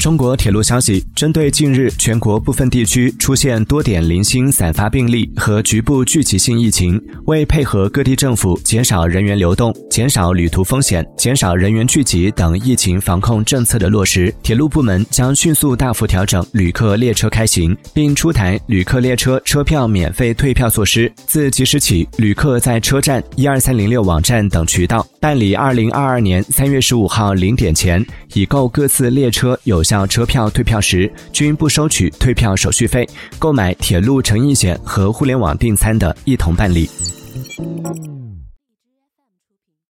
中国铁路消息，针对近日全国部分地区出现多点零星散发病例和局部聚集性疫情，为配合各地政府减少人员流动、减少旅途风险、减少人员聚集等疫情防控政策的落实，铁路部门将迅速大幅调整旅客列车开行，并出台旅客列车车票免费退票措施。自即时起，旅客在车站、一二三零六网站等渠道办理二零二二年三月十五号零点前已购各次列车有。叫车票退票时，均不收取退票手续费。购买铁路乘意险和互联网订餐的，一同办理。